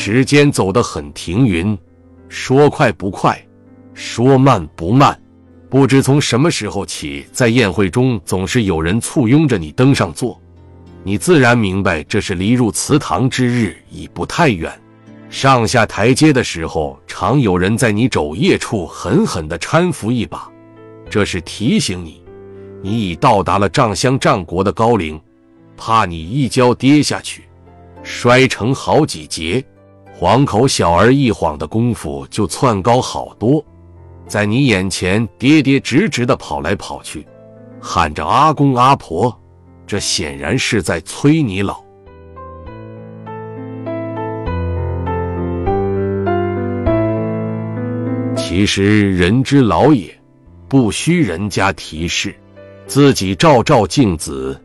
时间走得很停匀，说快不快，说慢不慢。不知从什么时候起，在宴会中总是有人簇拥着你登上座，你自然明白这是离入祠堂之日已不太远。上下台阶的时候，常有人在你肘腋处狠狠地搀扶一把，这是提醒你，你已到达了仗乡丈国的高龄，怕你一跤跌下去，摔成好几截。黄口小儿一晃的功夫就窜高好多。在你眼前跌跌直直的跑来跑去，喊着阿公阿婆，这显然是在催你老。其实人之老也，不需人家提示，自己照照镜子，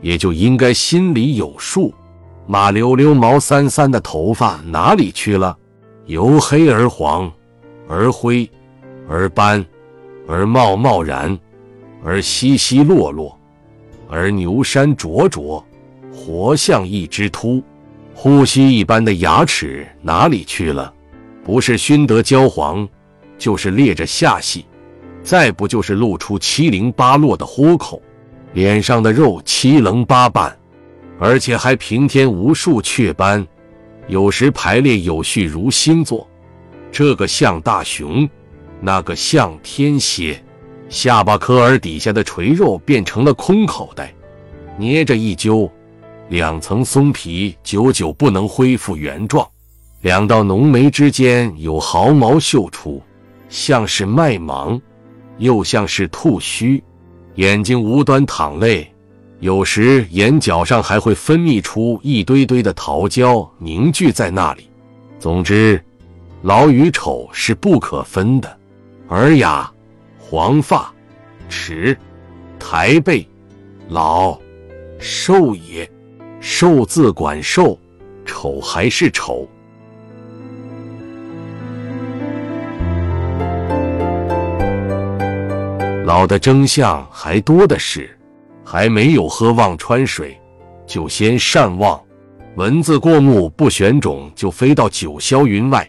也就应该心里有数。马溜溜、毛三三的头发哪里去了？由黑而黄，而灰。而斑，而茂茂然，而稀稀落落，而牛山灼灼，活像一只秃。呼吸一般的牙齿哪里去了？不是熏得焦黄，就是裂着下隙，再不就是露出七零八落的豁口。脸上的肉七棱八瓣，而且还平添无数雀斑，有时排列有序如星座。这个像大熊。那个像天蝎，下巴颏儿底下的垂肉变成了空口袋，捏着一揪，两层松皮久久不能恢复原状。两道浓眉之间有毫毛秀出，像是麦芒，又像是兔须。眼睛无端淌泪，有时眼角上还会分泌出一堆堆的桃胶，凝聚在那里。总之，老与丑是不可分的。尔雅，黄发，齿，抬背，老，瘦也。瘦字管瘦，丑还是丑。老的真相还多的是，还没有喝忘川水，就先善忘。蚊子过目不选种，就飞到九霄云外。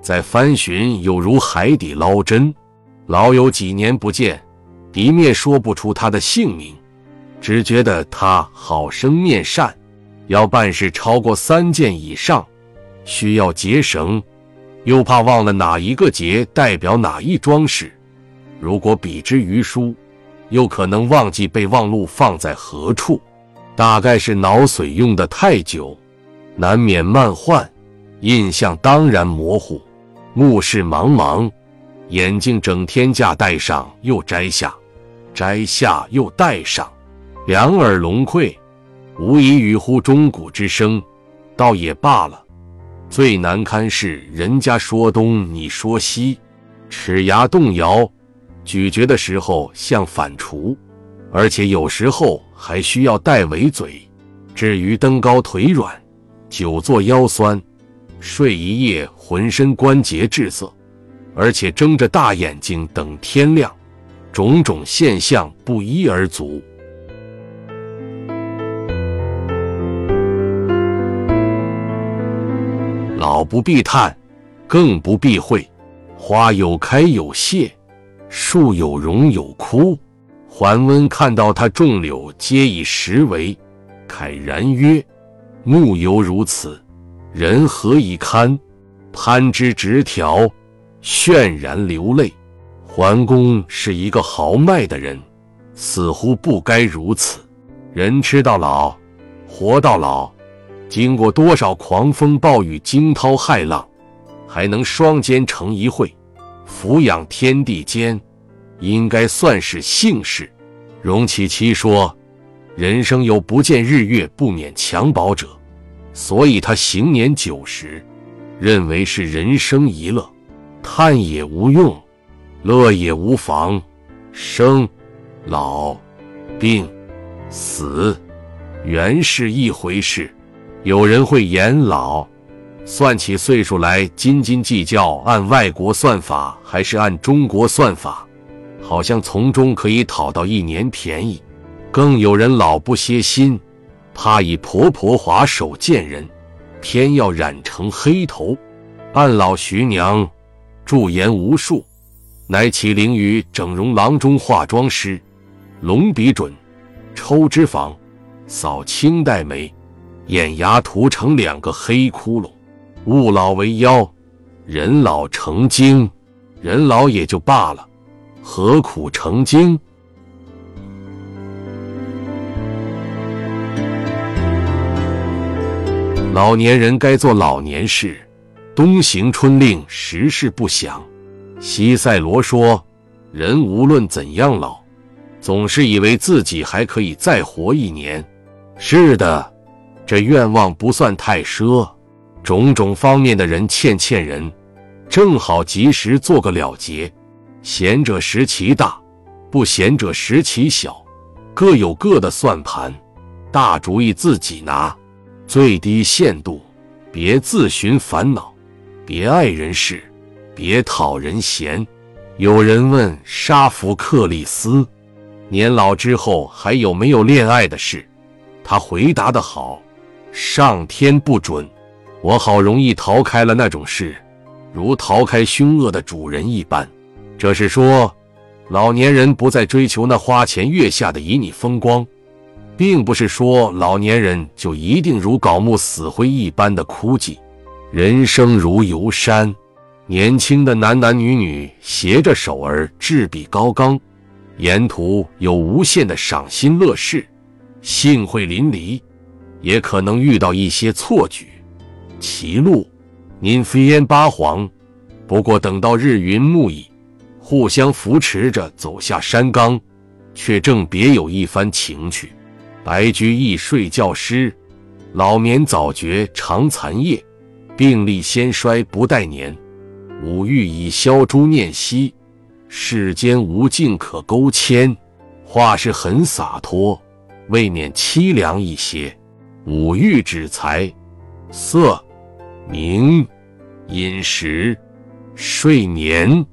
再翻寻，有如海底捞针。老友几年不见，敌面说不出他的姓名，只觉得他好生面善。要办事超过三件以上，需要结绳，又怕忘了哪一个结代表哪一桩事。如果比之于书，又可能忘记备忘录放在何处。大概是脑髓用的太久，难免慢换，印象当然模糊。目视茫茫，眼镜整天架戴上又摘下，摘下又戴上，两耳聋聩，无以语乎钟鼓之声，倒也罢了。最难堪是人家说东你说西，齿牙动摇，咀嚼的时候像反刍，而且有时候还需要带尾嘴。至于登高腿软，久坐腰酸。睡一夜，浑身关节滞涩，而且睁着大眼睛等天亮，种种现象不一而足。老不必叹，更不避讳。花有开有谢，树有荣有枯。桓温看到他众柳皆以实为，慨然曰：“木犹如此。”人何以堪？攀枝直条，泫然流泪。桓公是一个豪迈的人，似乎不该如此。人吃到老，活到老，经过多少狂风暴雨、惊涛骇浪，还能双肩成一会，俯仰天地间，应该算是幸事。容其七说：“人生有不见日月，不免襁褓者。”所以他行年九十，认为是人生一乐，叹也无用，乐也无妨。生、老、病、死，原是一回事。有人会言老，算起岁数来斤斤计较，按外国算法还是按中国算法，好像从中可以讨到一年便宜。更有人老不歇心。怕以婆婆滑手见人，偏要染成黑头。按老徐娘驻颜无数，乃起灵于整容郎中化妆师，隆鼻准，抽脂肪，扫清黛眉，眼牙涂成两个黑窟窿。物老为妖，人老成精，人老也就罢了，何苦成精？老年人该做老年事，冬行春令，时事不详。西塞罗说：“人无论怎样老，总是以为自己还可以再活一年。”是的，这愿望不算太奢。种种方面的人欠欠人，正好及时做个了结。贤者识其大，不贤者识其小，各有各的算盘，大主意自己拿。最低限度，别自寻烦恼，别碍人事，别讨人嫌。有人问沙弗克利斯，年老之后还有没有恋爱的事？他回答的好：上天不准。我好容易逃开了那种事，如逃开凶恶的主人一般。这是说，老年人不再追求那花前月下的旖旎风光。并不是说老年人就一定如槁木死灰一般的枯寂，人生如游山，年轻的男男女女携着手儿志比高冈，沿途有无限的赏心乐事，幸会淋漓，也可能遇到一些错举。歧路，您飞烟八黄，不过等到日云暮矣，互相扶持着走下山岗，却正别有一番情趣。白居易睡觉诗：老眠早觉长残夜，病历先衰不待年。五欲以消诸念兮，世间无尽可勾牵。话是很洒脱，未免凄凉一些。五欲指财、色、名、饮食、睡眠，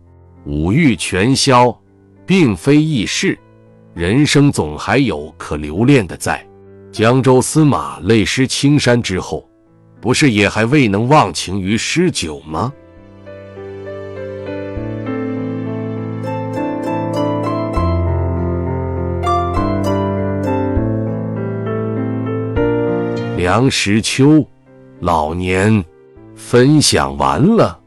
五欲全消，并非易事。人生总还有可留恋的，在江州司马泪湿青衫之后，不是也还未能忘情于诗酒吗？梁实秋，老年分享完了。